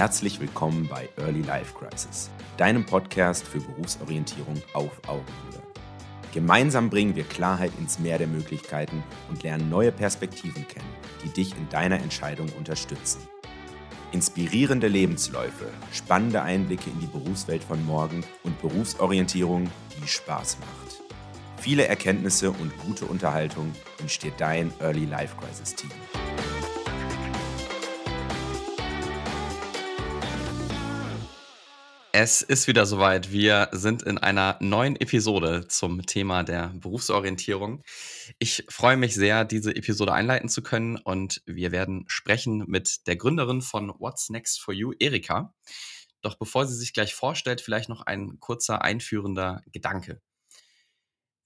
Herzlich willkommen bei Early Life Crisis, deinem Podcast für Berufsorientierung auf Augenhöhe. Gemeinsam bringen wir Klarheit ins Meer der Möglichkeiten und lernen neue Perspektiven kennen, die dich in deiner Entscheidung unterstützen. Inspirierende Lebensläufe, spannende Einblicke in die Berufswelt von morgen und Berufsorientierung, die Spaß macht. Viele Erkenntnisse und gute Unterhaltung entsteht dein Early Life Crisis Team. Es ist wieder soweit. Wir sind in einer neuen Episode zum Thema der Berufsorientierung. Ich freue mich sehr, diese Episode einleiten zu können und wir werden sprechen mit der Gründerin von What's Next for You, Erika. Doch bevor sie sich gleich vorstellt, vielleicht noch ein kurzer einführender Gedanke.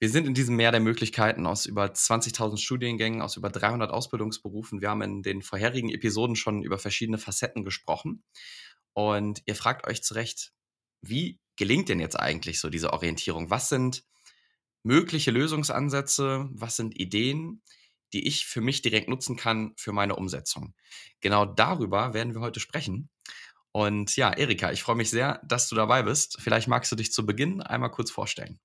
Wir sind in diesem Meer der Möglichkeiten aus über 20.000 Studiengängen, aus über 300 Ausbildungsberufen. Wir haben in den vorherigen Episoden schon über verschiedene Facetten gesprochen. Und ihr fragt euch zu Recht, wie gelingt denn jetzt eigentlich so diese Orientierung? Was sind mögliche Lösungsansätze? Was sind Ideen, die ich für mich direkt nutzen kann für meine Umsetzung? Genau darüber werden wir heute sprechen. Und ja, Erika, ich freue mich sehr, dass du dabei bist. Vielleicht magst du dich zu Beginn einmal kurz vorstellen.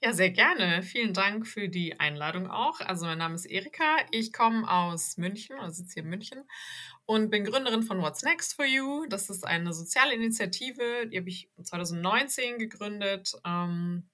Ja, sehr gerne. Vielen Dank für die Einladung auch. Also mein Name ist Erika. Ich komme aus München, oder sitze hier in München und bin Gründerin von What's Next for You. Das ist eine soziale Initiative, die habe ich 2019 gegründet. Ähm,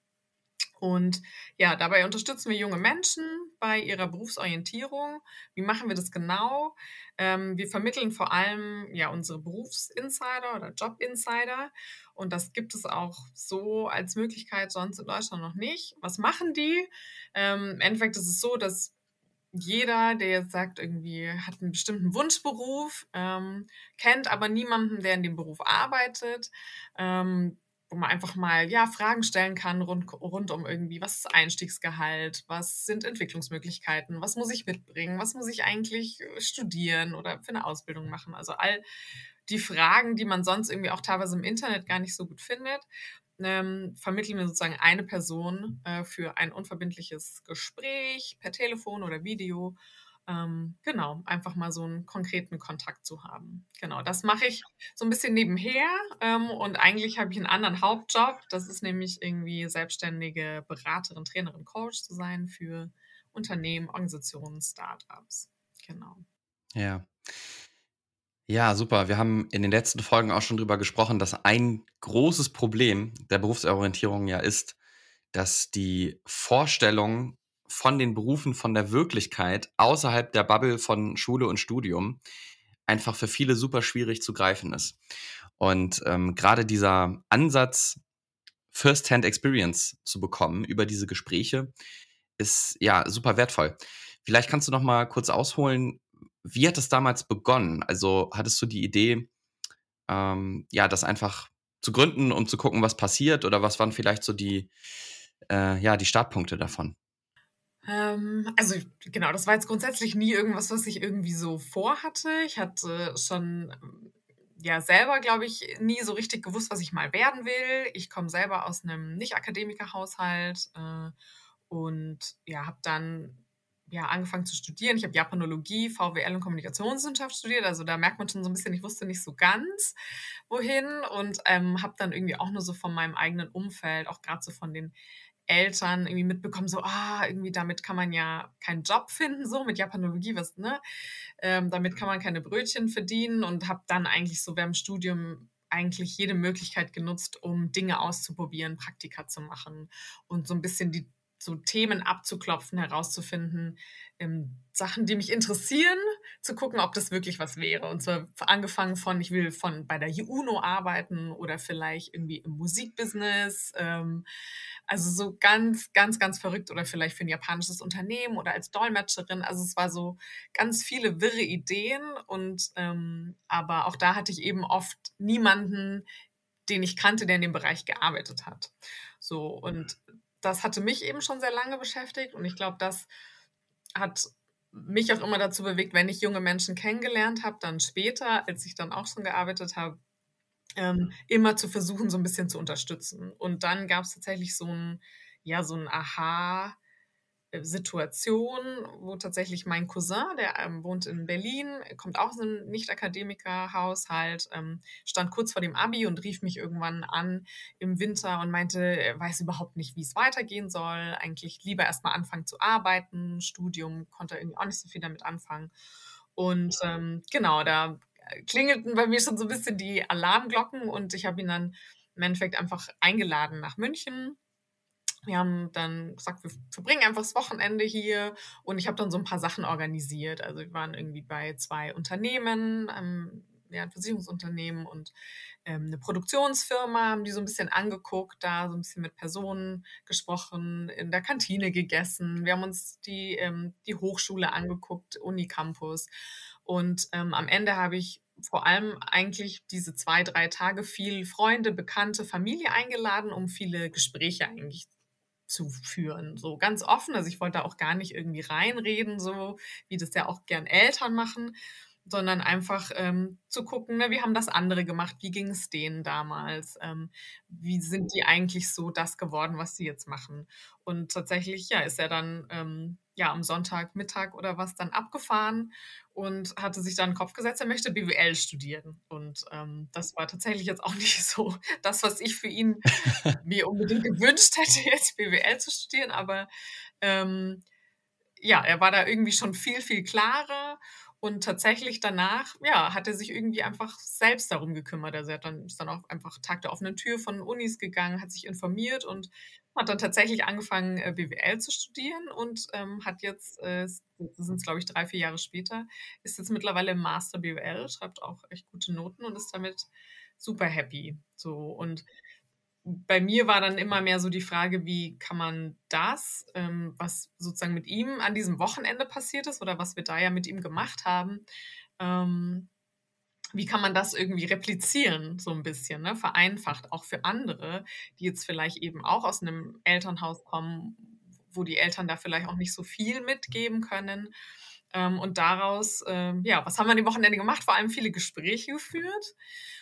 und ja, dabei unterstützen wir junge Menschen bei ihrer Berufsorientierung. Wie machen wir das genau? Ähm, wir vermitteln vor allem ja unsere Berufsinsider oder Jobinsider. Und das gibt es auch so als Möglichkeit sonst in Deutschland noch nicht. Was machen die? Ähm, Im Endeffekt ist es so, dass jeder, der jetzt sagt, irgendwie hat einen bestimmten Wunschberuf, ähm, kennt aber niemanden, der in dem Beruf arbeitet, ähm, wo man einfach mal ja Fragen stellen kann rund, rund um irgendwie, was ist Einstiegsgehalt, was sind Entwicklungsmöglichkeiten, was muss ich mitbringen, was muss ich eigentlich äh, studieren oder für eine Ausbildung machen. Also all die Fragen, die man sonst irgendwie auch teilweise im Internet gar nicht so gut findet, ähm, vermitteln wir sozusagen eine Person äh, für ein unverbindliches Gespräch per Telefon oder Video. Ähm, genau, einfach mal so einen konkreten Kontakt zu haben. Genau, das mache ich so ein bisschen nebenher ähm, und eigentlich habe ich einen anderen Hauptjob. Das ist nämlich irgendwie selbstständige Beraterin, Trainerin, Coach zu sein für Unternehmen, Organisationen, Startups. Genau. Ja. Ja, super. Wir haben in den letzten Folgen auch schon drüber gesprochen, dass ein großes Problem der Berufsorientierung ja ist, dass die Vorstellung von den Berufen, von der Wirklichkeit außerhalb der Bubble von Schule und Studium einfach für viele super schwierig zu greifen ist. Und ähm, gerade dieser Ansatz, First-Hand Experience zu bekommen über diese Gespräche, ist ja super wertvoll. Vielleicht kannst du noch mal kurz ausholen, wie hat es damals begonnen? Also hattest du die Idee, ähm, ja, das einfach zu gründen und zu gucken, was passiert? Oder was waren vielleicht so die, äh, ja, die Startpunkte davon? Ähm, also genau, das war jetzt grundsätzlich nie irgendwas, was ich irgendwie so vorhatte. Ich hatte schon ja selber, glaube ich, nie so richtig gewusst, was ich mal werden will. Ich komme selber aus einem Nicht-Akademiker-Haushalt äh, und ja, habe dann ja, angefangen zu studieren. Ich habe Japanologie, VWL und Kommunikationswissenschaft studiert. Also da merkt man schon so ein bisschen, ich wusste nicht so ganz, wohin. Und ähm, habe dann irgendwie auch nur so von meinem eigenen Umfeld, auch gerade so von den Eltern irgendwie mitbekommen, so, ah, irgendwie damit kann man ja keinen Job finden, so mit Japanologie, was, ne? Ähm, damit kann man keine Brötchen verdienen und habe dann eigentlich so während dem Studium eigentlich jede Möglichkeit genutzt, um Dinge auszuprobieren, Praktika zu machen und so ein bisschen die so Themen abzuklopfen, herauszufinden, ähm, Sachen, die mich interessieren, zu gucken, ob das wirklich was wäre. Und zwar angefangen von, ich will von bei der UNO arbeiten oder vielleicht irgendwie im Musikbusiness. Ähm, also so ganz, ganz, ganz verrückt oder vielleicht für ein japanisches Unternehmen oder als Dolmetscherin. Also es war so ganz viele wirre Ideen und ähm, aber auch da hatte ich eben oft niemanden, den ich kannte, der in dem Bereich gearbeitet hat. So und das hatte mich eben schon sehr lange beschäftigt und ich glaube, das hat mich auch immer dazu bewegt, wenn ich junge Menschen kennengelernt habe, dann später, als ich dann auch schon gearbeitet habe, ähm, immer zu versuchen, so ein bisschen zu unterstützen. Und dann gab es tatsächlich so ein, ja, so ein Aha- Situation, wo tatsächlich mein Cousin, der ähm, wohnt in Berlin, kommt auch aus einem Nicht-Akademiker-Haushalt, ähm, stand kurz vor dem Abi und rief mich irgendwann an im Winter und meinte, er weiß überhaupt nicht, wie es weitergehen soll, eigentlich lieber erstmal anfangen zu arbeiten, Studium konnte er irgendwie auch nicht so viel damit anfangen. Und ähm, genau, da klingelten bei mir schon so ein bisschen die Alarmglocken und ich habe ihn dann im Endeffekt einfach eingeladen nach München. Wir haben dann gesagt, wir verbringen einfach das Wochenende hier und ich habe dann so ein paar Sachen organisiert. Also wir waren irgendwie bei zwei Unternehmen, ähm, ja, ein Versicherungsunternehmen und ähm, eine Produktionsfirma, haben die so ein bisschen angeguckt, da so ein bisschen mit Personen gesprochen, in der Kantine gegessen. Wir haben uns die, ähm, die Hochschule angeguckt, Unicampus. Und ähm, am Ende habe ich vor allem eigentlich diese zwei, drei Tage viel Freunde, Bekannte, Familie eingeladen, um viele Gespräche eigentlich zu führen. So ganz offen. Also ich wollte auch gar nicht irgendwie reinreden, so wie das ja auch gern Eltern machen, sondern einfach ähm, zu gucken, ne, wie haben das andere gemacht, wie ging es denen damals, ähm, wie sind die eigentlich so das geworden, was sie jetzt machen. Und tatsächlich, ja, ist er dann ähm, ja am Sonntagmittag oder was dann abgefahren und hatte sich dann den Kopf gesetzt, er möchte BWL studieren. Und ähm, das war tatsächlich jetzt auch nicht so das, was ich für ihn mir unbedingt gewünscht hätte, jetzt BWL zu studieren. Aber ähm, ja, er war da irgendwie schon viel, viel klarer und tatsächlich danach, ja, hat er sich irgendwie einfach selbst darum gekümmert. Also er hat dann, ist dann auch einfach Tag der offenen Tür von Unis gegangen, hat sich informiert und hat dann tatsächlich angefangen, äh, BWL zu studieren und ähm, hat jetzt, äh, sind es glaube ich drei, vier Jahre später, ist jetzt mittlerweile im Master BWL, schreibt auch echt gute Noten und ist damit super happy. So und bei mir war dann immer mehr so die Frage, wie kann man das, ähm, was sozusagen mit ihm an diesem Wochenende passiert ist oder was wir da ja mit ihm gemacht haben, ähm, wie kann man das irgendwie replizieren, so ein bisschen, ne? vereinfacht, auch für andere, die jetzt vielleicht eben auch aus einem Elternhaus kommen, wo die Eltern da vielleicht auch nicht so viel mitgeben können. Ähm, und daraus, ähm, ja, was haben wir an dem Wochenende gemacht? Vor allem viele Gespräche geführt.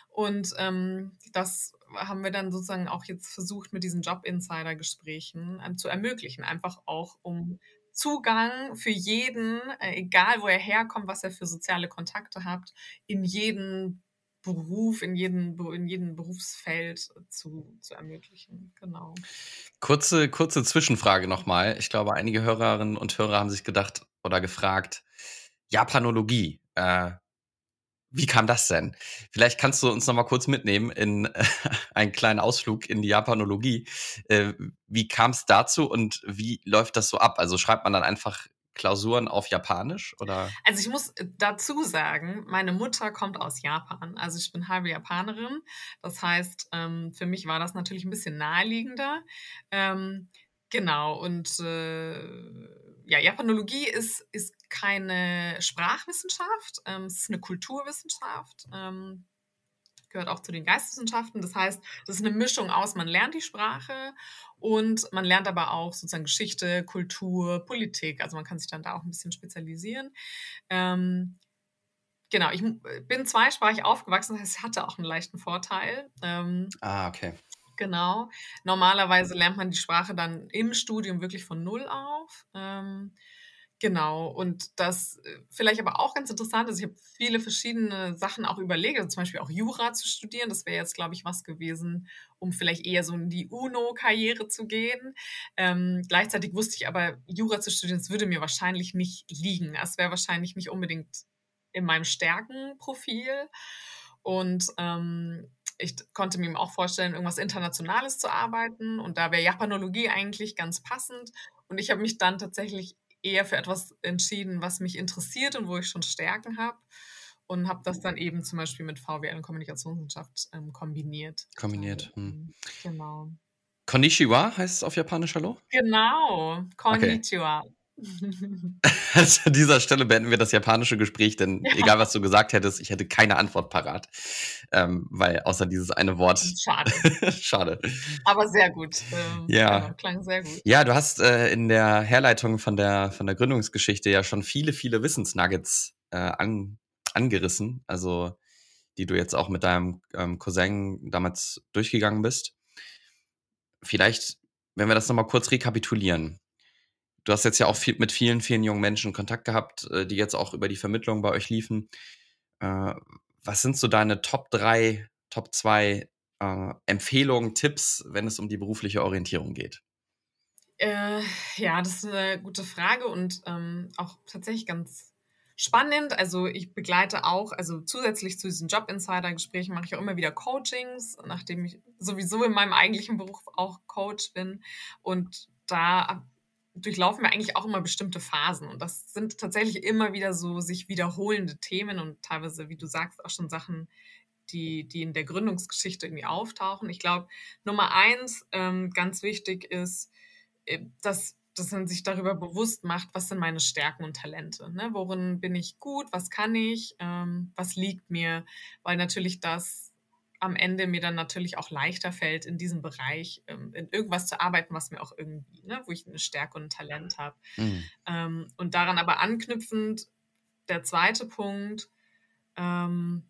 Und ähm, das haben wir dann sozusagen auch jetzt versucht, mit diesen Job-Insider-Gesprächen zu ermöglichen. Einfach auch, um Zugang für jeden, äh, egal wo er herkommt, was er für soziale Kontakte hat, in jeden Beruf, in jedem, in jedem Berufsfeld zu, zu ermöglichen. Genau. Kurze, kurze Zwischenfrage nochmal. Ich glaube, einige Hörerinnen und Hörer haben sich gedacht oder gefragt, Japanologie, äh, wie kam das denn? Vielleicht kannst du uns noch mal kurz mitnehmen in äh, einen kleinen Ausflug in die Japanologie. Äh, wie kam es dazu und wie läuft das so ab? Also schreibt man dann einfach Klausuren auf Japanisch oder? Also ich muss dazu sagen, meine Mutter kommt aus Japan. Also ich bin halbe Japanerin. Das heißt, ähm, für mich war das natürlich ein bisschen naheliegender. Ähm, genau und äh, ja, Japanologie ist, ist keine Sprachwissenschaft, ähm, es ist eine Kulturwissenschaft, ähm, gehört auch zu den Geisteswissenschaften. Das heißt, das ist eine Mischung aus, man lernt die Sprache und man lernt aber auch sozusagen Geschichte, Kultur, Politik. Also man kann sich dann da auch ein bisschen spezialisieren. Ähm, genau, ich bin zweisprachig aufgewachsen, das heißt, ich hatte auch einen leichten Vorteil. Ähm, ah, okay. Genau. Normalerweise lernt man die Sprache dann im Studium wirklich von Null auf. Ähm, genau. Und das äh, vielleicht aber auch ganz interessant ist, ich habe viele verschiedene Sachen auch überlegt, also zum Beispiel auch Jura zu studieren. Das wäre jetzt, glaube ich, was gewesen, um vielleicht eher so in die UNO-Karriere zu gehen. Ähm, gleichzeitig wusste ich aber, Jura zu studieren, das würde mir wahrscheinlich nicht liegen. Das wäre wahrscheinlich nicht unbedingt in meinem Stärkenprofil. Und ähm, ich konnte mir auch vorstellen, irgendwas Internationales zu arbeiten. Und da wäre Japanologie eigentlich ganz passend. Und ich habe mich dann tatsächlich eher für etwas entschieden, was mich interessiert und wo ich schon Stärken habe. Und habe das dann eben zum Beispiel mit VWL und Kommunikationswissenschaft ähm, kombiniert. Kombiniert. Hm. Genau. Konnichiwa heißt es auf Japanisch Hallo? Genau. Konnichiwa. Okay. Also an dieser Stelle beenden wir das japanische Gespräch, denn ja. egal was du gesagt hättest, ich hätte keine Antwort parat, ähm, weil außer dieses eine Wort. Schade. Schade. Aber sehr gut. Ähm, ja. Genau, klang sehr gut. Ja, du hast äh, in der Herleitung von der, von der Gründungsgeschichte ja schon viele, viele Wissensnuggets äh, an, angerissen, also die du jetzt auch mit deinem ähm, Cousin damals durchgegangen bist. Vielleicht, wenn wir das nochmal kurz rekapitulieren du hast jetzt ja auch viel, mit vielen, vielen jungen Menschen Kontakt gehabt, äh, die jetzt auch über die Vermittlung bei euch liefen. Äh, was sind so deine Top 3, Top 2 äh, Empfehlungen, Tipps, wenn es um die berufliche Orientierung geht? Äh, ja, das ist eine gute Frage und ähm, auch tatsächlich ganz spannend. Also ich begleite auch, also zusätzlich zu diesen Job-Insider-Gesprächen mache ich auch immer wieder Coachings, nachdem ich sowieso in meinem eigentlichen Beruf auch Coach bin. Und da durchlaufen wir eigentlich auch immer bestimmte Phasen. Und das sind tatsächlich immer wieder so sich wiederholende Themen und teilweise, wie du sagst, auch schon Sachen, die, die in der Gründungsgeschichte irgendwie auftauchen. Ich glaube, Nummer eins, ähm, ganz wichtig ist, äh, dass dass man sich darüber bewusst macht, was sind meine Stärken und Talente, ne? worin bin ich gut, was kann ich, ähm, was liegt mir, weil natürlich das am Ende mir dann natürlich auch leichter fällt, in diesem Bereich ähm, in irgendwas zu arbeiten, was mir auch irgendwie, ne, wo ich eine Stärke und ein Talent habe. Mhm. Ähm, und daran aber anknüpfend, der zweite Punkt, ähm,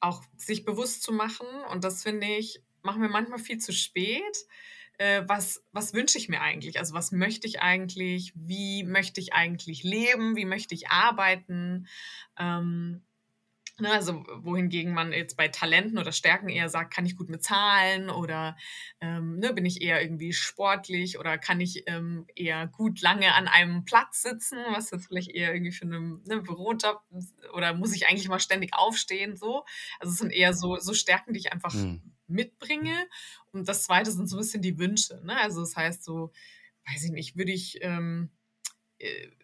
auch sich bewusst zu machen, und das finde ich, machen wir manchmal viel zu spät, äh, was, was wünsche ich mir eigentlich? Also was möchte ich eigentlich? Wie möchte ich eigentlich leben? Wie möchte ich arbeiten? Ähm, also wohingegen man jetzt bei Talenten oder Stärken eher sagt, kann ich gut mit Zahlen oder ähm, ne, bin ich eher irgendwie sportlich oder kann ich ähm, eher gut lange an einem Platz sitzen, was jetzt vielleicht eher irgendwie für einen ne, Bürojob oder muss ich eigentlich mal ständig aufstehen so. Also es sind eher so, so Stärken, die ich einfach mhm. mitbringe. Und das Zweite sind so ein bisschen die Wünsche. Ne? Also das heißt so, weiß ich nicht, würde ich... Ähm, äh,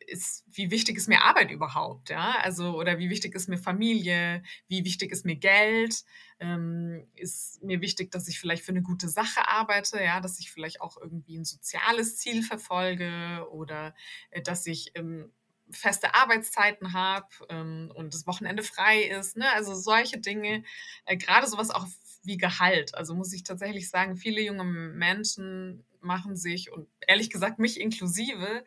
ist, wie wichtig ist mir Arbeit überhaupt, ja? Also, oder wie wichtig ist mir Familie, wie wichtig ist mir Geld, ähm, ist mir wichtig, dass ich vielleicht für eine gute Sache arbeite, ja, dass ich vielleicht auch irgendwie ein soziales Ziel verfolge oder äh, dass ich ähm, feste Arbeitszeiten habe ähm, und das Wochenende frei ist, ne? Also solche Dinge, äh, gerade sowas auch wie Gehalt. Also muss ich tatsächlich sagen, viele junge Menschen machen sich und ehrlich gesagt mich inklusive,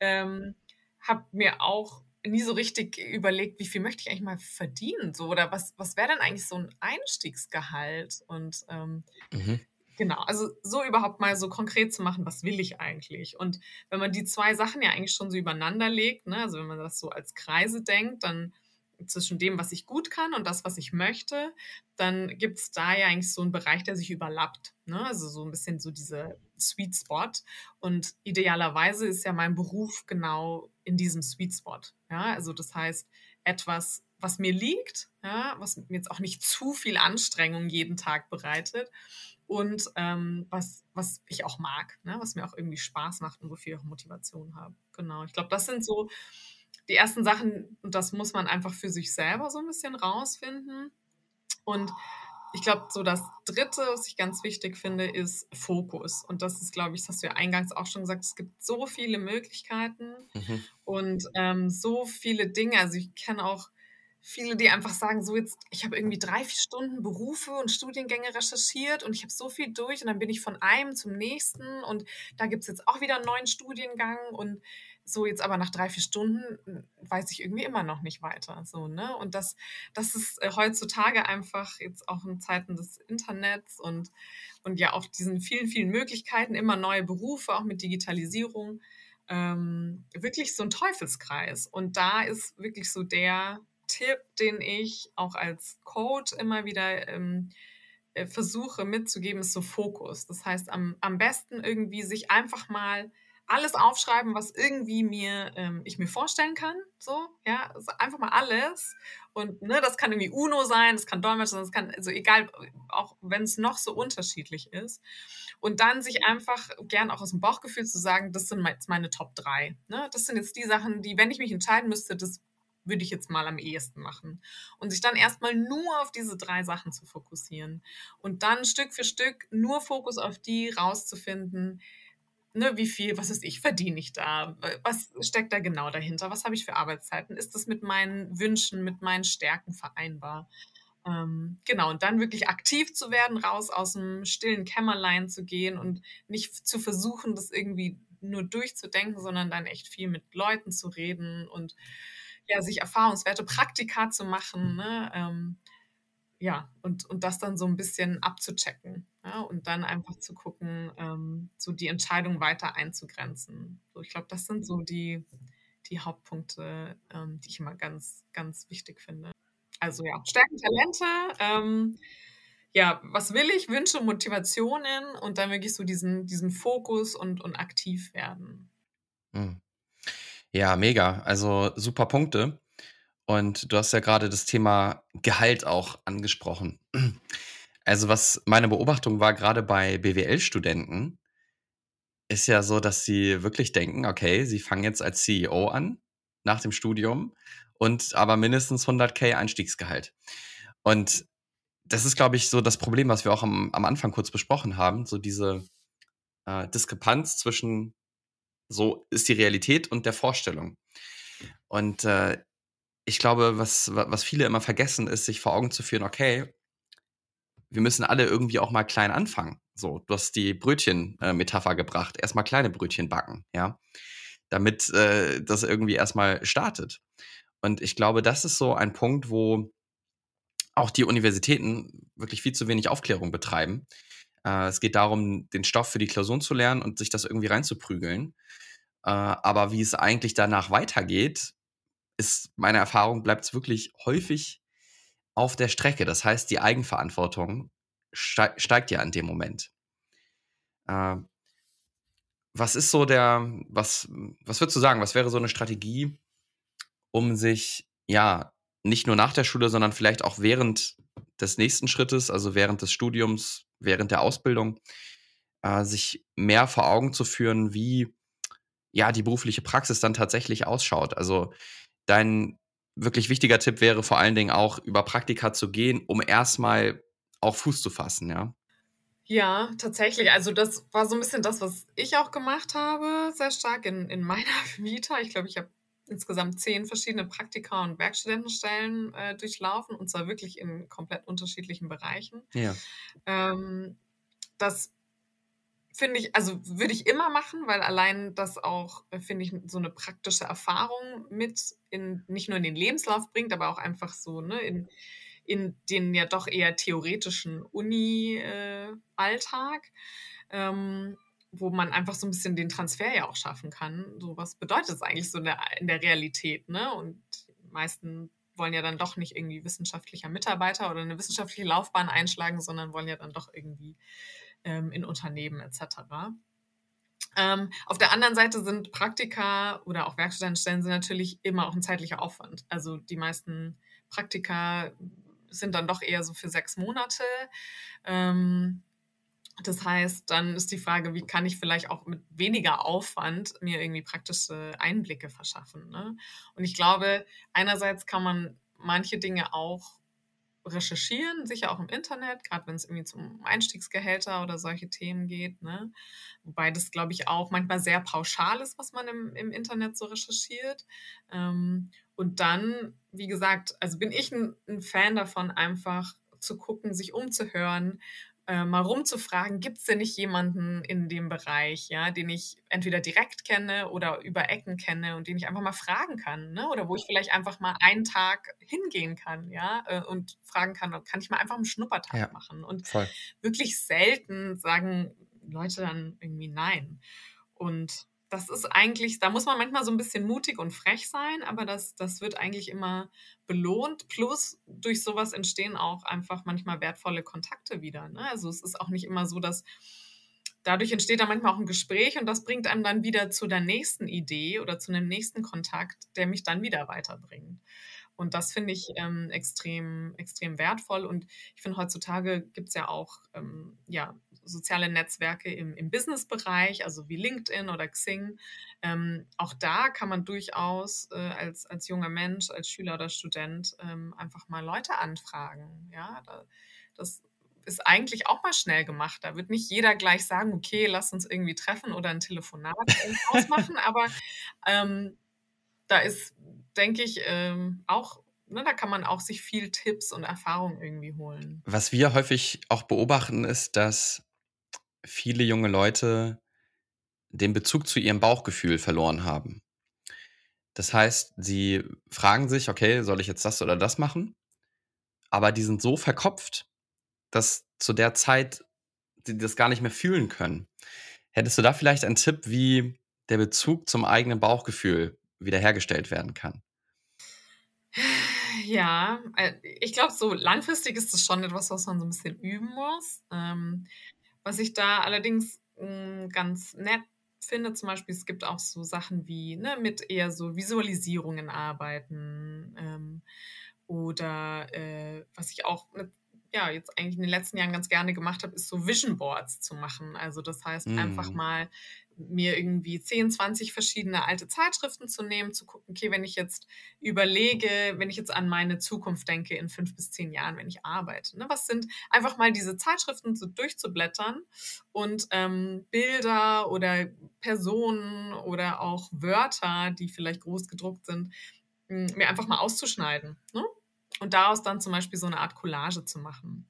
ähm, habe mir auch nie so richtig überlegt, wie viel möchte ich eigentlich mal verdienen, so oder was was wäre denn eigentlich so ein Einstiegsgehalt und ähm, mhm. Genau, also so überhaupt mal so konkret zu machen, was will ich eigentlich? Und wenn man die zwei Sachen ja eigentlich schon so übereinander legt, ne, also wenn man das so als Kreise denkt, dann zwischen dem, was ich gut kann und das, was ich möchte, dann gibt es da ja eigentlich so einen Bereich, der sich überlappt. Ne? Also so ein bisschen so diese Sweet Spot. Und idealerweise ist ja mein Beruf genau in diesem Sweet Spot. Ja? Also das heißt, etwas, was mir liegt, ja? was mir jetzt auch nicht zu viel Anstrengung jeden Tag bereitet und ähm, was, was ich auch mag, ne? was mir auch irgendwie Spaß macht und wofür ich auch Motivation habe. Genau, ich glaube, das sind so die ersten Sachen, und das muss man einfach für sich selber so ein bisschen rausfinden. Und ich glaube, so das Dritte, was ich ganz wichtig finde, ist Fokus. Und das ist, glaube ich, das hast du ja eingangs auch schon gesagt, es gibt so viele Möglichkeiten mhm. und ähm, so viele Dinge. Also ich kenne auch viele, die einfach sagen, so jetzt, ich habe irgendwie drei, vier Stunden Berufe und Studiengänge recherchiert und ich habe so viel durch und dann bin ich von einem zum nächsten und da gibt es jetzt auch wieder einen neuen Studiengang und so jetzt aber nach drei, vier Stunden hm, weiß ich irgendwie immer noch nicht weiter. So, ne? Und das, das ist äh, heutzutage einfach jetzt auch in Zeiten des Internets und, und ja auch diesen vielen, vielen Möglichkeiten, immer neue Berufe, auch mit Digitalisierung, ähm, wirklich so ein Teufelskreis. Und da ist wirklich so der Tipp, den ich auch als Coach immer wieder ähm, äh, versuche mitzugeben, ist so Fokus. Das heißt, am, am besten irgendwie sich einfach mal alles aufschreiben, was irgendwie mir ähm, ich mir vorstellen kann. So, ja, also einfach mal alles. Und ne, das kann irgendwie UNO sein, das kann Dolmetscher sein, das kann, also egal, auch wenn es noch so unterschiedlich ist. Und dann sich einfach gern auch aus dem Bauchgefühl zu sagen, das sind jetzt meine Top 3. Ne? Das sind jetzt die Sachen, die, wenn ich mich entscheiden müsste, das würde ich jetzt mal am ehesten machen. Und sich dann erstmal nur auf diese drei Sachen zu fokussieren. Und dann Stück für Stück nur Fokus auf die rauszufinden, ne, wie viel, was ist ich, verdiene ich da? Was steckt da genau dahinter? Was habe ich für Arbeitszeiten? Ist das mit meinen Wünschen, mit meinen Stärken vereinbar? Ähm, genau, und dann wirklich aktiv zu werden, raus aus dem stillen Kämmerlein zu gehen und nicht zu versuchen, das irgendwie nur durchzudenken, sondern dann echt viel mit Leuten zu reden und ja, sich Erfahrungswerte, Praktika zu machen. Ne? Ähm, ja, und und das dann so 'n bisschen abzuchecken, ja? Und dann einfach zu gucken, ähm, so die Entscheidung weiter einzugrenzen. So, ich glaube, das sind so die die Hauptpunkte, ähm, die ich immer ganz, ganz wichtig finde. Also ja, Stärken, Talente, ähm, ja, was will ich, Wünsche, Motivationen und dann wirklich so diesen diesen Fokus und und aktiv werden. Mhm. Ja, mega. Also, super Punkte. Und du hast ja grade das Thema Gehalt auch angesprochen. Also, was meine Beobachtung war, grade bei BWL-Studenten ist ja so, dass sie wirklich denken: „Okay, sie fangen jetzt als CEO an nach dem Studium und aber mindestens 100.000 Einstiegsgehalt.“ Und das ist, glaube ich, so das Problem, was wir auch am am Anfang kurz besprochen haben, so diese, äh, Diskrepanz zwischen so ist die Realität und der Vorstellung. Und, äh, ich glaube, was wa was viele immer vergessen, ist, sich vor Augen zu führen: „Okay, wir müssen alle irgendwie auch mal klein anfangen.“ So, du hast die Brötchen äh, Metapher gebracht. Erst mal kleine Brötchen backen, ja, damit, äh, das irgendwie erst mal startet. Und ich glaube, das ist so ein Punkt, wo auch die Universitäten wirklich viel zu wenig Aufklärung betreiben. Äh, es geht darum, den Stoff für die Klausuren zu lernen und sich das irgendwie reinzuprügeln. Äh, aber wie es eigentlich danach weitergeht, ist meine Erfahrung, bleibt's wirklich häufig auf der Strecke. Das heißt, die Eigenverantwortung stei steigt ja in dem Moment. Ähm, was ist so der was was würdest du sagen, was wäre so 'ne Strategie, um sich, ja, nicht nur nach der Schule, sondern vielleicht auch während des nächsten Schrittes, also während des Studiums, während der Ausbildung, äh, sich mehr vor Augen zu führen, wie, ja, die berufliche Praxis dann tatsächlich ausschaut? Also, dein wirklich wichtiger Tipp wäre vor allen Dingen auch, über Praktika zu gehen, um erst mal auch Fuß zu fassen, ja? Ja, tatsächlich. Also, das war so 'n bisschen das, was ich auch gemacht habe, sehr stark in in meiner Vita. Ich glaube, ich habe insgesamt 10 verschiedene Praktika und Werkstudentenstellen, äh, durchlaufen und zwar wirklich in komplett unterschiedlichen Bereichen. Ja. Ähm, das finde ich also, würde ich immer machen, weil allein das auch, äh, finde ich, so ne praktische Erfahrung mit in nicht nur in den Lebenslauf bringt, aber auch einfach so, ne, in in den ja doch eher theoretischen Uni äh, ähm, wo man einfach so 'n bisschen den Transfer ja auch schaffen kann. So, was bedeutet das eigentlich so in der in der Realität, ne? Und die meisten wollen ja dann doch nicht irgendwie wissenschaftlicher Mitarbeiter oder 'ne wissenschaftliche Laufbahn einschlagen, sondern wollen ja dann doch irgendwie, ähm, in Unternehmen et cetera. Ähm, auf der anderen Seite sind Praktika oder auch Werkstudentenstellen sind natürlich immer auch 'n zeitlicher Aufwand. Also, die meisten Praktika sind dann doch eher so für 6 Monate. Ähm, das heißt, dann ist die Frage, wie kann ich vielleicht auch mit weniger Aufwand mir irgendwie praktische Einblicke verschaffen, ne? Und ich glaube, einerseits kann man manche Dinge auch recherchieren, sicher auch im Internet, grad wenn's irgendwie zum Einstiegsgehälter oder solche Themen geht, ne? Wobei das, glaube ich, auch manchmal sehr pauschal ist, was man im im Internet so recherchiert. Ähm, und dann, wie gesagt also, bin ich 'n 'n Fan davon, einfach zu gucken, sich umzuhören, äh, mal rumzufragen: „Gibt's denn nicht jemanden in dem Bereich, ja, den ich entweder direkt kenne oder über Ecken kenne und den ich einfach mal fragen kann, ne? Oder wo ich vielleicht einfach mal einen Tag hingehen kann, ja, äh, und fragen kann: „Kann ich mal einfach 'n Schnuppertag Ja, machen?“ Und voll. wirklich selten sagen Leute dann irgendwie nein. Und das ist eigentlich da muss man manchmal so 'n bisschen mutig und frech sein, aber das das wird eigentlich immer belohnt. Plus durch so was entstehen auch einfach manchmal wertvolle Kontakte wieder, ne? Also, es ist auch nicht immer so, dass dadurch entsteht dann manchmal auch 'n Gespräch und das bringt einem dann wieder zu der nächsten Idee oder zu 'nem nächsten Kontakt, der mich dann wieder weiterbringt. Und das finde ich, ähm, extrem extrem wertvoll. Und ich finde, heutzutage gibt's ja auch, ähm, ja, soziale Netzwerke im im Businessbereich, also wie LinkedIn oder Xing. Ähm, auch da kann man durchaus, äh, als als junger Mensch, als Schüler oder Student, ähm, einfach mal Leute anfragen, ja? Da das ist eigentlich auch mal schnell gemacht. Da wird nicht jeder gleich sagen: „Okay, lass uns irgendwie treffen oder 'n Telefonat, ausmachen.“ Aber, ähm, da ist, denke ich, ähm, auch ne, da kann man auch sich viel Tipps und Erfahrung irgendwie holen. Was wir häufig auch beobachten, ist, dass viele junge Leute den Bezug zu ihrem Bauchgefühl verloren haben. Das heißt, sie fragen sich: „Okay, soll ich jetzt das oder das machen?“ aber die sind so verkopft, dass zu der Zeit die das gar nicht mehr fühlen können. Hättest du da vielleicht einen Tipp, wie der Bezug zum eigenen Bauchgefühl wiederhergestellt werden kann? Ja, äh, ich glaube, so langfristig ist das schon etwas, was man so ein bisschen üben muss. Ähm, was ich da allerdings hm, ganz nett finde, zum Beispiel, es gibt auch so Sachen wie ne, mit eher so Visualisierungen arbeiten ähm, oder äh, was ich auch mit ja, jetzt eigentlich in den letzten Jahren ganz gerne gemacht habe, ist so Vision Boards zu machen. Also das heißt, einfach Mhm. mal mir irgendwie 10, 20 verschiedene alte Zeitschriften zu nehmen, zu gucken, okay, wenn ich jetzt überlege, wenn ich jetzt an meine Zukunft denke in fünf bis zehn Jahren, wenn ich arbeite, ne, was sind einfach mal diese Zeitschriften so durchzublättern und ähm, Bilder oder Personen oder auch Wörter, die vielleicht groß gedruckt sind, m, mir einfach mal auszuschneiden. Ne? Und daraus dann zum Beispiel so eine Art Collage zu machen.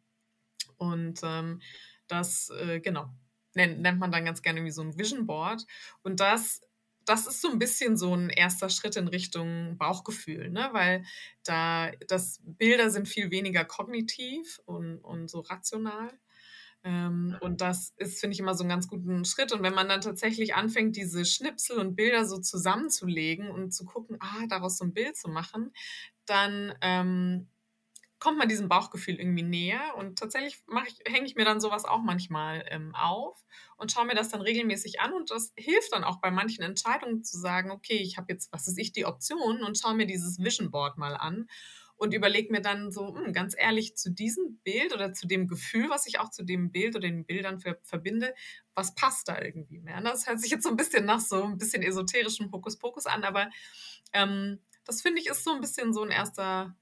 Und ähm, das, äh, genau, nennt, nennt man dann ganz gerne wie so ein Vision Board. Und das, das ist so ein bisschen so ein erster Schritt in Richtung Bauchgefühl, ne? weil da das Bilder sind viel weniger kognitiv und, und so rational. Ähm, und das ist, finde ich, immer so ein ganz guten Schritt. Und wenn man dann tatsächlich anfängt, diese Schnipsel und Bilder so zusammenzulegen und zu gucken, ah, daraus so ein Bild zu machen, dann ähm, kommt man diesem Bauchgefühl irgendwie näher. Und tatsächlich ich, hänge ich mir dann sowas auch manchmal ähm, auf und schaue mir das dann regelmäßig an. Und das hilft dann auch bei manchen Entscheidungen zu sagen, okay, ich habe jetzt, was ist ich, die Option und schaue mir dieses Vision Board mal an und überlege mir dann so, mh, hm, ganz ehrlich, zu diesem Bild oder zu dem Gefühl, was ich auch zu dem Bild oder den Bildern für, verbinde, was passt da irgendwie mehr? Das hört sich jetzt so ein bisschen nach so ein bisschen esoterischem Hokuspokus an, aber ähm, das finde ich ist so ein bisschen so ein erster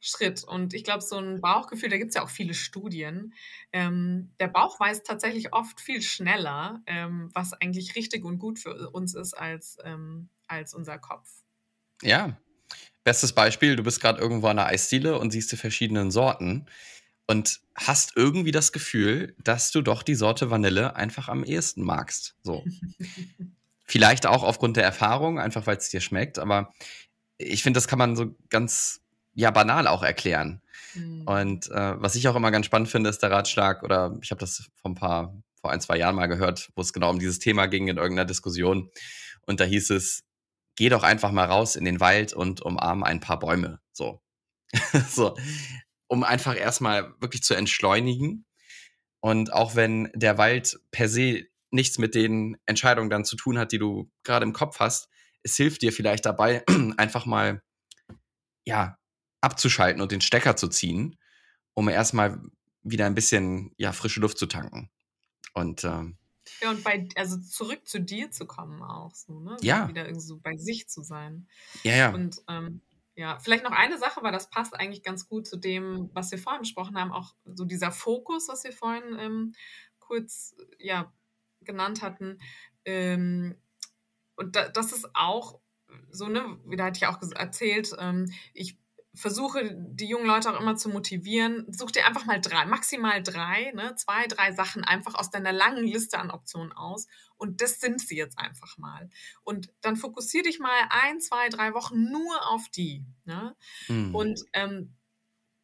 Schritt. Und ich glaube, so ein Bauchgefühl, da gibt es ja auch viele Studien. Ähm, der Bauch weiß tatsächlich oft viel schneller, ähm, was eigentlich richtig und gut für uns ist als, ähm, als unser Kopf. Ja, Bestes Beispiel, du bist gerade irgendwo an der Eisdiele und siehst die verschiedenen Sorten und hast irgendwie das Gefühl, dass du doch die Sorte Vanille einfach am ehesten magst. So. Vielleicht auch aufgrund der Erfahrung, einfach weil es dir schmeckt, aber ich finde, das kann man so ganz ja banal auch erklären. Mhm. Und äh, was ich auch immer ganz spannend finde, ist der Ratschlag, oder ich habe das vor ein paar, vor ein, zwei Jahren mal gehört, wo es genau um dieses Thema ging in irgendeiner Diskussion. Und da hieß es, geh doch einfach mal raus in den Wald und umarm ein paar Bäume. So. so. Um einfach erstmal wirklich zu entschleunigen. Und auch wenn der Wald per se nichts mit den Entscheidungen dann zu tun hat, die du gerade im Kopf hast, es hilft dir vielleicht dabei, einfach mal, ja, abzuschalten und den Stecker zu ziehen, um erstmal wieder ein bisschen, ja, frische Luft zu tanken. Und ähm, ja, und bei, also zurück zu dir zu kommen auch so, ne? Ja. Wieder irgendwie so bei sich zu sein. Ja, ja. Und ähm, ja, vielleicht noch eine Sache, weil das passt eigentlich ganz gut zu dem, was wir vorhin besprochen haben, auch so dieser Fokus, was wir vorhin ähm, kurz ja, genannt hatten. Ähm, und da, das ist auch so, ne, da hatte ich auch erzählt, ähm, ich versuche die jungen Leute auch immer zu motivieren. Such dir einfach mal drei, maximal drei, ne, zwei, drei Sachen einfach aus deiner langen Liste an Optionen aus. Und das sind sie jetzt einfach mal. Und dann fokussier dich mal ein, zwei, drei Wochen nur auf die. Ne? Mhm. Und ähm,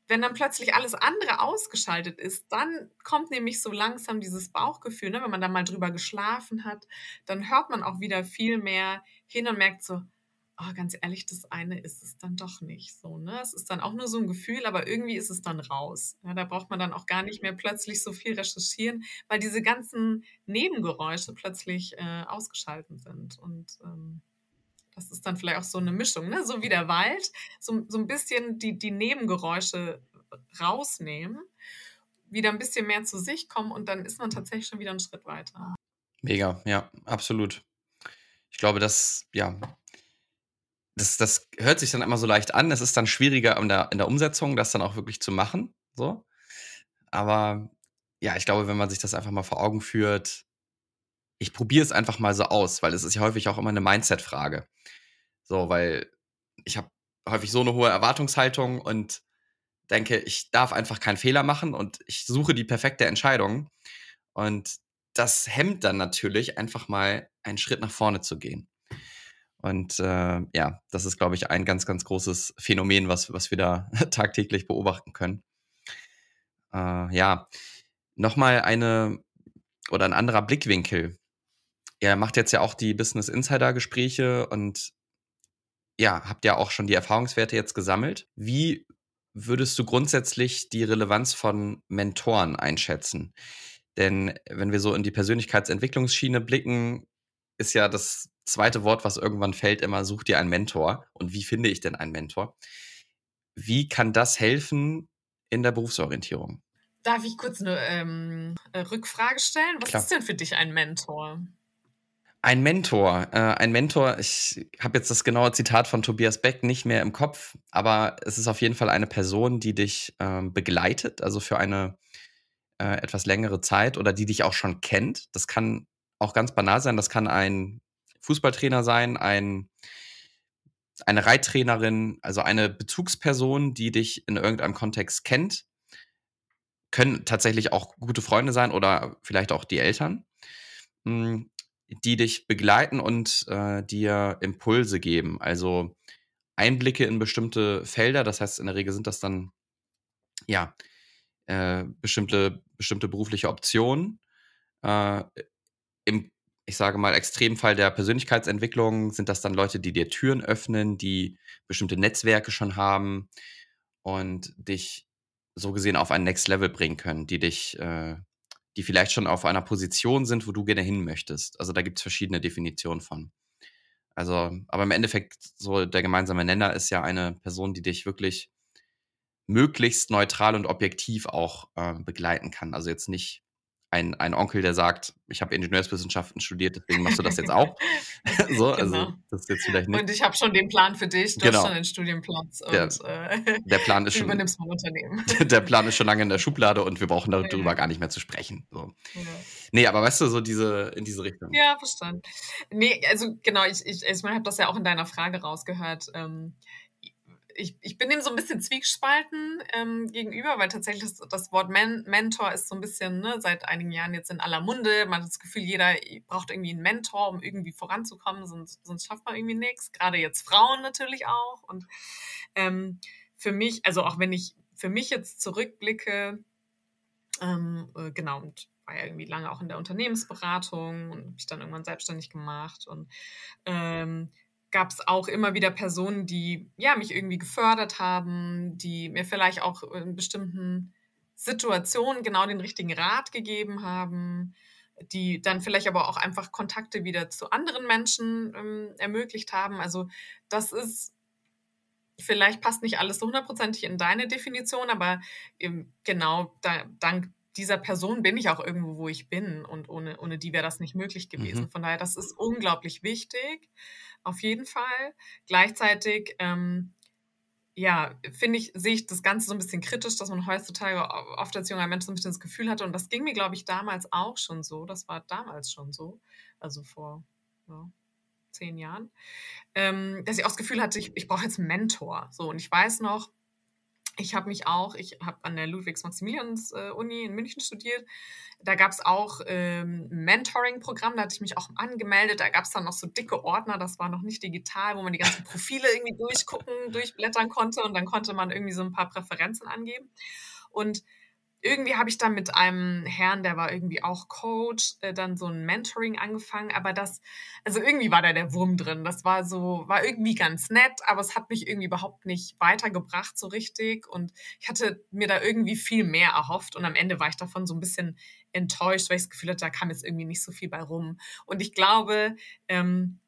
wenn dann plötzlich alles andere ausgeschaltet ist, dann kommt nämlich so langsam dieses Bauchgefühl, ne? wenn man da mal drüber geschlafen hat, dann hört man auch wieder viel mehr hin und merkt so, oh, ganz ehrlich, das eine ist es dann doch nicht so. Ne? Es ist dann auch nur so ein Gefühl, aber irgendwie ist es dann raus. Ja, da braucht man dann auch gar nicht mehr plötzlich so viel recherchieren, weil diese ganzen Nebengeräusche plötzlich äh, ausgeschalten sind. Und ähm, das ist dann vielleicht auch so eine Mischung, ne? so wie der Wald, so, so ein bisschen die, die Nebengeräusche rausnehmen, wieder ein bisschen mehr zu sich kommen und dann ist man tatsächlich schon wieder einen Schritt weiter. Mega, ja, absolut. Ich glaube, dass, ja, das, das hört sich dann immer so leicht an. Es ist dann schwieriger in der, in der Umsetzung, das dann auch wirklich zu machen. So. Aber ja, ich glaube, wenn man sich das einfach mal vor Augen führt, ich probiere es einfach mal so aus, weil es ist ja häufig auch immer eine Mindset-Frage. So, weil ich habe häufig so eine hohe Erwartungshaltung und denke, ich darf einfach keinen Fehler machen und ich suche die perfekte Entscheidung. Und das hemmt dann natürlich einfach mal einen Schritt nach vorne zu gehen. Und äh, ja, das ist, glaube ich, ein ganz, ganz großes Phänomen, was, was wir da tagtäglich beobachten können. Äh, ja, nochmal eine oder ein anderer Blickwinkel. Ihr macht jetzt ja auch die Business Insider Gespräche und ja, habt ja auch schon die Erfahrungswerte jetzt gesammelt. Wie würdest du grundsätzlich die Relevanz von Mentoren einschätzen? Denn wenn wir so in die Persönlichkeitsentwicklungsschiene blicken, ist ja das zweite Wort, was irgendwann fällt, immer, such dir einen Mentor. Und wie finde ich denn einen Mentor? Wie kann das helfen in der Berufsorientierung? Darf ich kurz eine ähm, äh, Rückfrage stellen? Was Klar. ist denn für dich ein Mentor? Ein Mentor, äh, ein Mentor, ich habe jetzt das genaue Zitat von Tobias Beck nicht mehr im Kopf, aber es ist auf jeden Fall eine Person, die dich ähm, begleitet, also für eine äh, etwas längere Zeit oder die dich auch schon kennt. Das kann auch ganz banal sein, das kann ein Fußballtrainer sein, ein, eine Reittrainerin, also eine Bezugsperson, die dich in irgendeinem Kontext kennt. Können tatsächlich auch gute Freunde sein oder vielleicht auch die Eltern. Hm, die dich begleiten und äh, dir Impulse geben. Also Einblicke in bestimmte Felder. Das heißt, in der Regel sind das dann ja äh, bestimmte, bestimmte berufliche Optionen. Äh, Im, ich sage mal, Extremfall der Persönlichkeitsentwicklung sind das dann Leute, die dir Türen öffnen, die bestimmte Netzwerke schon haben und dich so gesehen auf ein Next Level bringen können, die dich äh, die vielleicht schon auf einer Position sind, wo du gerne hin möchtest. Also da gibt es verschiedene Definitionen von. Also, aber im Endeffekt, so der gemeinsame Nenner ist ja eine Person, die dich wirklich möglichst neutral und objektiv auch äh, begleiten kann. Also jetzt nicht ein, ein Onkel, der sagt, ich habe Ingenieurswissenschaften studiert, deswegen machst du das jetzt auch. so, also genau. also das ist jetzt vielleicht nicht. Und ich habe schon den Plan für dich, du genau. hast schon einen Studienplatz und der, äh, der Plan ist schon, übernimmst mein Unternehmen. der Plan ist schon lange in der Schublade und wir brauchen darüber ja. gar nicht mehr zu sprechen. So. Ja. Nee, aber weißt du, so diese, in diese Richtung. Ja, verstanden. Nee, also genau, ich, ich, ich meine, habe das ja auch in deiner Frage rausgehört. Ähm, ich, ich bin dem so ein bisschen zwiegespalten ähm, gegenüber, weil tatsächlich das, Wort Men Mentor ist so ein bisschen ne, seit einigen Jahren jetzt in aller Munde. Man hat das Gefühl, jeder braucht irgendwie einen Mentor, um irgendwie voranzukommen, sonst, sonst schafft man irgendwie nichts. Gerade jetzt Frauen natürlich auch. Und ähm, für mich, also auch wenn ich für mich jetzt zurückblicke, ähm, äh, genau, und war ja irgendwie lange auch in der Unternehmensberatung und habe mich dann irgendwann selbstständig gemacht und ähm, gab es auch immer wieder Personen, die ja mich irgendwie gefördert haben, die mir vielleicht auch in bestimmten Situationen genau den richtigen Rat gegeben haben, die dann vielleicht aber auch einfach Kontakte wieder zu anderen Menschen ähm, ermöglicht haben. Also das ist vielleicht passt nicht alles so hundertprozentig in deine Definition, aber ähm, genau da, dank dieser Person bin ich auch irgendwo, wo ich bin und ohne, ohne die wäre das nicht möglich gewesen. Mhm. Von daher, das ist unglaublich wichtig auf jeden Fall. Gleichzeitig, ähm, ja, finde ich, sehe ich das Ganze so ein bisschen kritisch, dass man heutzutage oft als junger Mensch so ein bisschen das Gefühl hatte, und das ging mir, glaube ich, damals auch schon so, das war damals schon so, also vor ja, zehn Jahren, ähm, dass ich auch das Gefühl hatte, ich, ich brauche jetzt einen Mentor. So, und ich weiß noch, ich habe mich auch, ich habe an der Ludwigs-Maximilians-Uni in München studiert. Da gab es auch ähm, ein Mentoring-Programm, da hatte ich mich auch angemeldet. Da gab es dann noch so dicke Ordner, das war noch nicht digital, wo man die ganzen Profile irgendwie durchgucken, durchblättern konnte und dann konnte man irgendwie so ein paar Präferenzen angeben. Und irgendwie habe ich dann mit einem Herrn, der war irgendwie auch Coach, äh, dann so ein Mentoring angefangen. Aber das, also irgendwie war da der Wurm drin. Das war so, war irgendwie ganz nett, aber es hat mich irgendwie überhaupt nicht weitergebracht so richtig. Und ich hatte mir da irgendwie viel mehr erhofft. Und am Ende war ich davon so ein bisschen enttäuscht, weil ich das Gefühl hatte, da kam jetzt irgendwie nicht so viel bei rum. Und ich glaube, ähm,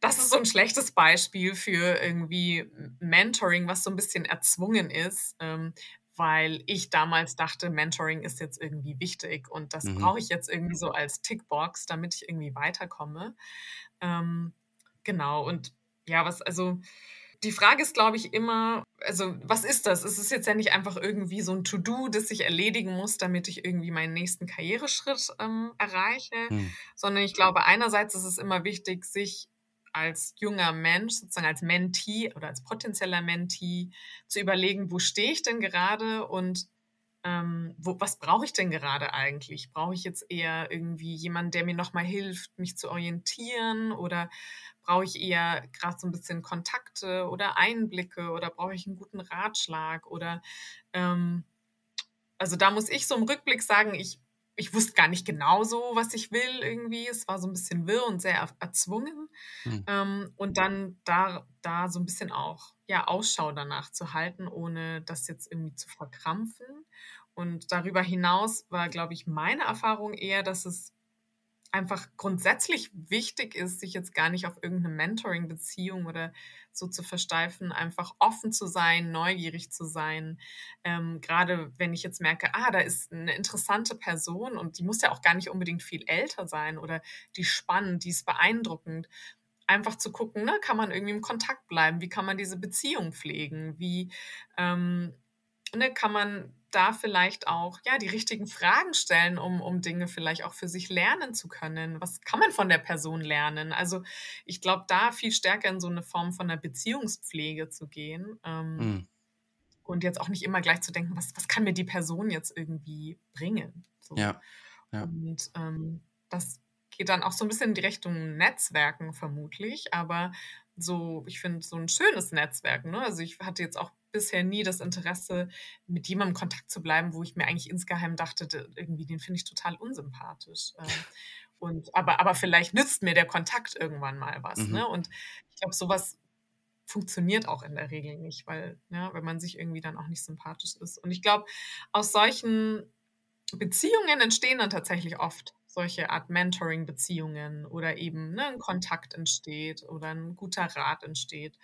das ist so ein schlechtes Beispiel für irgendwie Mentoring, was so ein bisschen erzwungen ist, ähm, weil ich damals dachte, Mentoring ist jetzt irgendwie wichtig und das mhm. brauche ich jetzt irgendwie so als Tickbox, damit ich irgendwie weiterkomme. Ähm, genau, und ja, was, also die Frage ist, glaube ich, immer, also was ist das? Es ist jetzt ja nicht einfach irgendwie so ein To-Do, das ich erledigen muss, damit ich irgendwie meinen nächsten Karriereschritt ähm, erreiche, mhm. sondern ich glaube, einerseits ist es immer wichtig, sich als junger Mensch, sozusagen als Mentee oder als potenzieller Mentee zu überlegen, wo stehe ich denn gerade und ähm, wo, was brauche ich denn gerade eigentlich? Brauche ich jetzt eher irgendwie jemanden, der mir nochmal hilft, mich zu orientieren? Oder brauche ich eher gerade so ein bisschen Kontakte oder Einblicke? Oder brauche ich einen guten Ratschlag? Oder ähm, also da muss ich so im Rückblick sagen, ich, ich wusste gar nicht genau so, was ich will irgendwie. Es war so ein bisschen wirr und sehr erzwungen. Hm. Ähm, und dann da, da so ein bisschen auch ja, Ausschau danach zu halten, ohne das jetzt irgendwie zu verkrampfen. Und darüber hinaus war, glaube ich, meine Erfahrung eher, dass es einfach grundsätzlich wichtig ist, sich jetzt gar nicht auf irgendeine Mentoring-Beziehung oder so zu versteifen, einfach offen zu sein, neugierig zu sein. Ähm, Gerade wenn ich jetzt merke, ah, da ist eine interessante Person und die muss ja auch gar nicht unbedingt viel älter sein oder die spannend, die ist beeindruckend einfach zu gucken, ne, kann man irgendwie im Kontakt bleiben? Wie kann man diese Beziehung pflegen? Wie ähm, ne, kann man da vielleicht auch ja die richtigen Fragen stellen, um, um Dinge vielleicht auch für sich lernen zu können? Was kann man von der Person lernen? Also ich glaube, da viel stärker in so eine Form von einer Beziehungspflege zu gehen. Ähm, mhm. Und jetzt auch nicht immer gleich zu denken, was, was kann mir die Person jetzt irgendwie bringen? So. Ja. ja. Und ähm, das geht dann auch so ein bisschen in die Richtung Netzwerken vermutlich, aber so, ich finde, so ein schönes Netzwerk. Ne? Also ich hatte jetzt auch bisher nie das Interesse, mit jemandem in Kontakt zu bleiben, wo ich mir eigentlich insgeheim dachte, irgendwie, den finde ich total unsympathisch. Ähm, und, aber, aber vielleicht nützt mir der Kontakt irgendwann mal was. Mhm. Ne? Und ich glaube, sowas funktioniert auch in der Regel nicht, weil, ja, wenn man sich irgendwie dann auch nicht sympathisch ist. Und ich glaube, aus solchen Beziehungen entstehen dann tatsächlich oft solche Art Mentoring-Beziehungen oder eben ne, ein Kontakt entsteht oder ein guter Rat entsteht.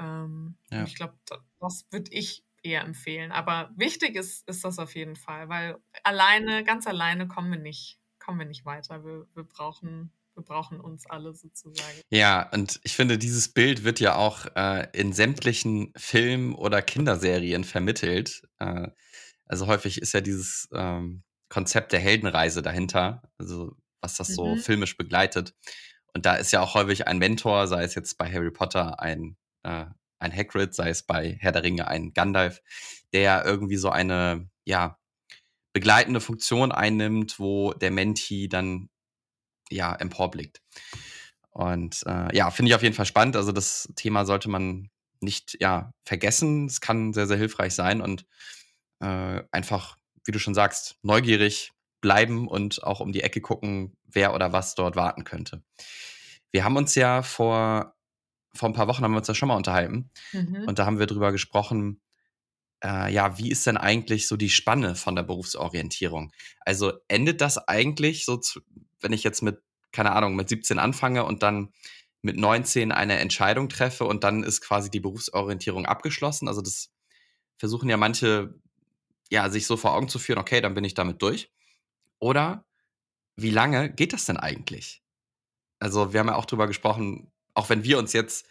Ähm, ja. Ich glaube, das würde ich eher empfehlen. Aber wichtig ist, ist das auf jeden Fall, weil alleine, ganz alleine kommen wir nicht, kommen wir nicht weiter. Wir, wir brauchen wir brauchen uns alle sozusagen. Ja, und ich finde, dieses Bild wird ja auch äh, in sämtlichen Filmen oder Kinderserien vermittelt. Äh, also häufig ist ja dieses ähm, Konzept der Heldenreise dahinter, also was das so mhm. filmisch begleitet. Und da ist ja auch häufig ein Mentor, sei es jetzt bei Harry Potter ein, äh, ein Hagrid, sei es bei Herr der Ringe ein Gandalf, der irgendwie so eine, ja, begleitende Funktion einnimmt, wo der Menti dann, ja, emporblickt. Und äh, ja, finde ich auf jeden Fall spannend. Also das Thema sollte man nicht, ja, vergessen. Es kann sehr, sehr hilfreich sein und äh, einfach wie du schon sagst, neugierig bleiben und auch um die Ecke gucken, wer oder was dort warten könnte. Wir haben uns ja vor, vor ein paar Wochen haben wir uns ja schon mal unterhalten mhm. und da haben wir drüber gesprochen, äh, ja, wie ist denn eigentlich so die Spanne von der Berufsorientierung? Also endet das eigentlich so, zu, wenn ich jetzt mit, keine Ahnung, mit 17 anfange und dann mit 19 eine Entscheidung treffe und dann ist quasi die Berufsorientierung abgeschlossen? Also das versuchen ja manche ja, sich so vor Augen zu führen, okay, dann bin ich damit durch. Oder wie lange geht das denn eigentlich? Also, wir haben ja auch drüber gesprochen, auch wenn wir uns jetzt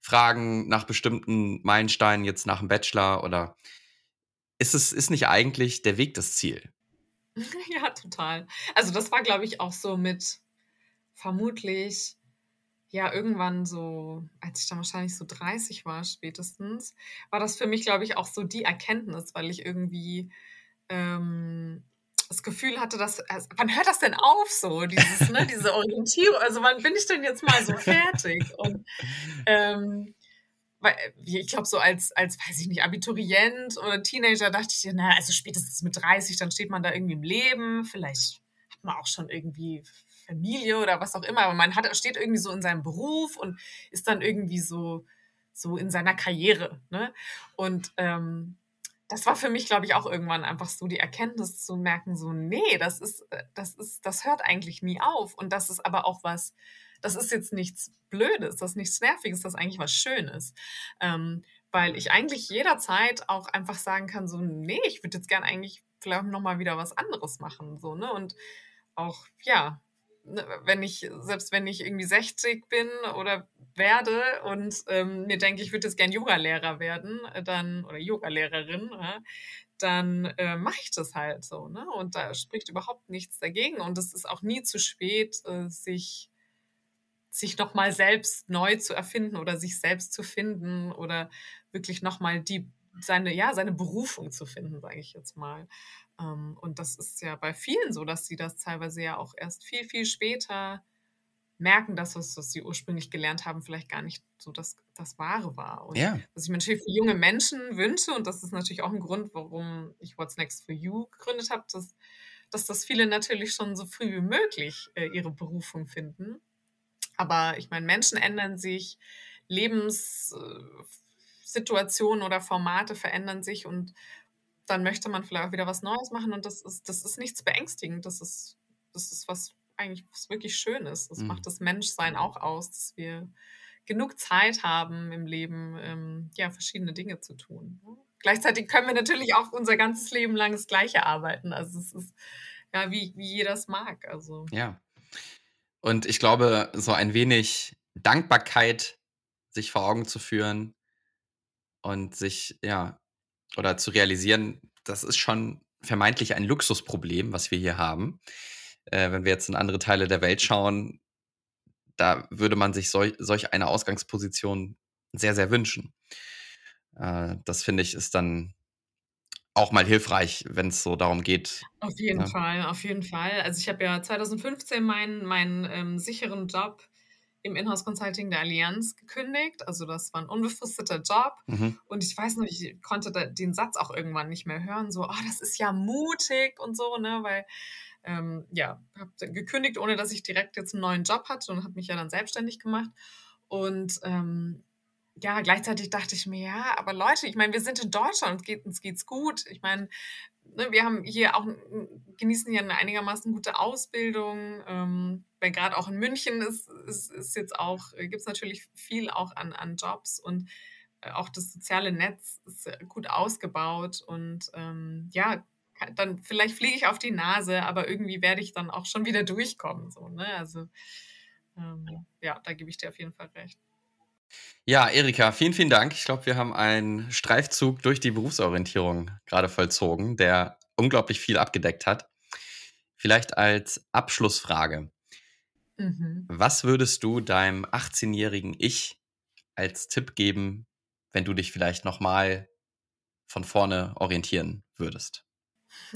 fragen nach bestimmten Meilensteinen, jetzt nach dem Bachelor oder ist es ist nicht eigentlich der Weg das Ziel? Ja, total. Also, das war, glaube ich, auch so mit vermutlich ja, irgendwann so, als ich dann wahrscheinlich so 30 war, spätestens, war das für mich, glaube ich, auch so die Erkenntnis, weil ich irgendwie ähm, das Gefühl hatte, dass, also, wann hört das denn auf so, dieses, ne, diese Orientierung, also wann bin ich denn jetzt mal so fertig? Und ähm, weil, ich glaube, so als, als, weiß ich nicht, Abiturient oder Teenager dachte ich, na, also spätestens mit 30, dann steht man da irgendwie im Leben, vielleicht hat man auch schon irgendwie Familie oder was auch immer, aber man hat, steht irgendwie so in seinem Beruf und ist dann irgendwie so, so in seiner Karriere. Ne? Und ähm, das war für mich, glaube ich, auch irgendwann einfach so die Erkenntnis zu merken, so, nee, das ist, äh, das ist, das hört eigentlich nie auf. Und das ist aber auch was, das ist jetzt nichts Blödes, das ist nichts Nerviges, das ist eigentlich was Schönes. Ähm, weil ich eigentlich jederzeit auch einfach sagen kann, so, nee, ich würde jetzt gern eigentlich vielleicht nochmal wieder was anderes machen, so, ne? Und auch, ja, wenn ich, selbst wenn ich irgendwie 60 bin oder werde und ähm, mir denke, ich würde jetzt gern Yoga-Lehrer werden, äh, dann, oder Yoga-Lehrerin, ja, dann äh, mache ich das halt so. Ne? Und da spricht überhaupt nichts dagegen. Und es ist auch nie zu spät, äh, sich, sich nochmal selbst neu zu erfinden oder sich selbst zu finden oder wirklich nochmal die seine, ja, seine Berufung zu finden, sage ich jetzt mal. Ähm, und das ist ja bei vielen so, dass sie das teilweise ja auch erst viel, viel später merken, dass das, was sie ursprünglich gelernt haben, vielleicht gar nicht so das, das Wahre war. Und ja. was ich mir natürlich für junge Menschen wünsche, und das ist natürlich auch ein Grund, warum ich What's Next for You gegründet habe, dass, dass das viele natürlich schon so früh wie möglich äh, ihre Berufung finden. Aber ich meine, Menschen ändern sich, Lebenssituationen oder Formate verändern sich und dann möchte man vielleicht auch wieder was Neues machen und das ist, das ist nichts beängstigend. Das ist, das ist was eigentlich was wirklich Schönes. Das mhm. macht das Menschsein auch aus, dass wir genug Zeit haben im Leben, ähm, ja, verschiedene Dinge zu tun. Gleichzeitig können wir natürlich auch unser ganzes Leben lang das Gleiche arbeiten. Also es ist ja wie, wie jeder es mag. Also. Ja. Und ich glaube, so ein wenig Dankbarkeit sich vor Augen zu führen und sich, ja, oder zu realisieren, das ist schon vermeintlich ein Luxusproblem, was wir hier haben. Äh, wenn wir jetzt in andere Teile der Welt schauen, da würde man sich solch, solch eine Ausgangsposition sehr, sehr wünschen. Äh, das finde ich ist dann auch mal hilfreich, wenn es so darum geht. Auf jeden ja. Fall, auf jeden Fall. Also ich habe ja 2015 meinen, meinen ähm, sicheren Job im Inhouse Consulting der Allianz gekündigt. Also das war ein unbefristeter Job. Mhm. Und ich weiß noch, ich konnte den Satz auch irgendwann nicht mehr hören. So, oh, das ist ja mutig und so, ne? Weil, ähm, ja, habe gekündigt, ohne dass ich direkt jetzt einen neuen Job hatte und habe mich ja dann selbstständig gemacht. Und ähm, ja, gleichzeitig dachte ich mir, ja, aber Leute, ich meine, wir sind in Deutschland und geht, uns geht's gut. Ich meine, ne, wir haben hier auch, genießen hier eine einigermaßen gute Ausbildung. Ähm, gerade auch in München ist, ist, ist jetzt auch, äh, gibt es natürlich viel auch an, an Jobs und äh, auch das soziale Netz ist gut ausgebaut und ähm, ja, dann vielleicht fliege ich auf die Nase, aber irgendwie werde ich dann auch schon wieder durchkommen. So, ne? Also ähm, ja, da gebe ich dir auf jeden Fall recht. Ja, Erika, vielen, vielen Dank. Ich glaube, wir haben einen Streifzug durch die Berufsorientierung gerade vollzogen, der unglaublich viel abgedeckt hat. Vielleicht als Abschlussfrage. Mhm. Was würdest du deinem 18-jährigen Ich als Tipp geben, wenn du dich vielleicht nochmal von vorne orientieren würdest?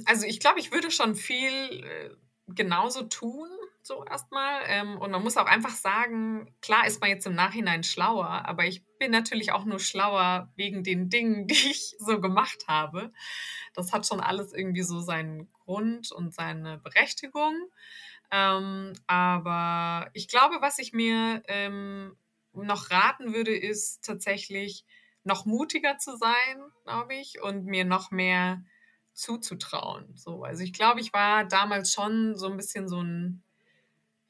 Also ich glaube, ich würde schon viel äh, genauso tun, so erstmal. Ähm, und man muss auch einfach sagen, klar ist man jetzt im Nachhinein schlauer, aber ich bin natürlich auch nur schlauer wegen den Dingen, die ich so gemacht habe. Das hat schon alles irgendwie so seinen Grund und seine Berechtigung. Ähm, aber ich glaube, was ich mir ähm, noch raten würde, ist tatsächlich noch mutiger zu sein, glaube ich, und mir noch mehr zuzutrauen. So, also ich glaube, ich war damals schon so ein bisschen so ein,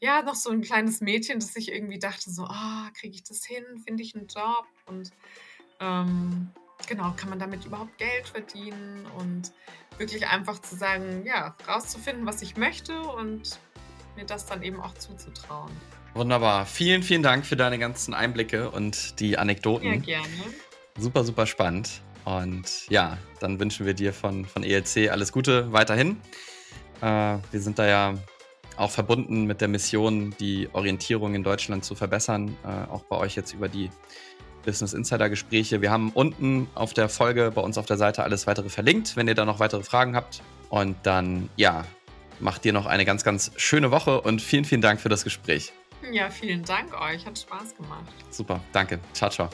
ja, noch so ein kleines Mädchen, das sich irgendwie dachte, so, ah, oh, kriege ich das hin? Finde ich einen Job? Und ähm, genau, kann man damit überhaupt Geld verdienen? Und wirklich einfach zu sagen, ja, rauszufinden, was ich möchte und mir das dann eben auch zuzutrauen. Wunderbar. Vielen, vielen Dank für deine ganzen Einblicke und die Anekdoten. Ja, gerne. Super, super spannend. Und ja, dann wünschen wir dir von, von ELC alles Gute weiterhin. Äh, wir sind da ja auch verbunden mit der Mission, die Orientierung in Deutschland zu verbessern. Äh, auch bei euch jetzt über die Business Insider Gespräche. Wir haben unten auf der Folge bei uns auf der Seite alles weitere verlinkt, wenn ihr da noch weitere Fragen habt. Und dann, ja, macht dir noch eine ganz, ganz schöne Woche und vielen, vielen Dank für das Gespräch. Ja, vielen Dank euch. Hat Spaß gemacht. Super, danke. Ciao, ciao.